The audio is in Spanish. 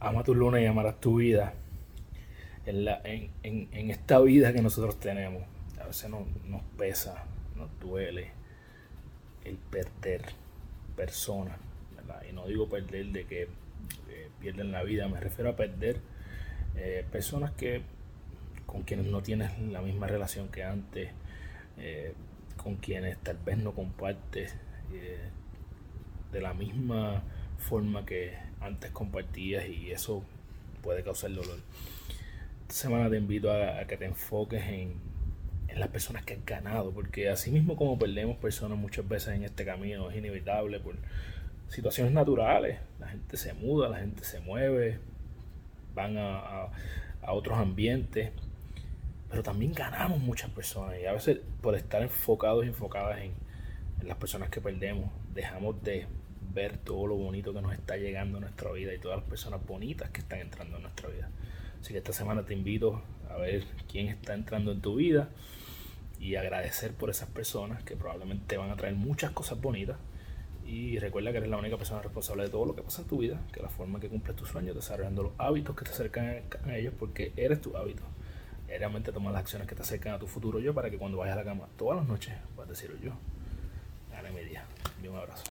ama tu luna y amarás tu vida. En, la, en, en, esta vida que nosotros tenemos, a veces nos, pesa, nos duele el perder personas, Y no digo perder de que eh, pierden la vida, me refiero a perder eh, personas que con quienes no tienes la misma relación que antes, eh, con quienes tal vez no compartes de la misma forma que antes compartías y eso puede causar dolor. Esta semana te invito a, que te enfoques en, en, las personas que han ganado, porque así mismo como perdemos personas muchas veces en este camino, es inevitable por situaciones naturales. La gente se muda, la gente se mueve, van a, a otros ambientes, pero también ganamos muchas personas y a veces por estar enfocados y enfocadas en, en las personas que perdemos, dejamos de ver todo lo bonito que nos está llegando a nuestra vida y todas las personas bonitas que están entrando en nuestra vida. Así que esta semana te invito a ver quién está entrando en tu vida y agradecer por esas personas que probablemente van a traer muchas cosas bonitas. Y recuerda que eres la única persona responsable de todo lo que pasa en tu vida, que la forma que cumples tus sueños, desarrollando los hábitos que te acercan a ellos, porque eres tu hábito. Y realmente tomar las acciones que te acercan a tu futuro yo para que cuando vayas a la cama todas las noches puedas decir yo, gané mi día. un abrazo.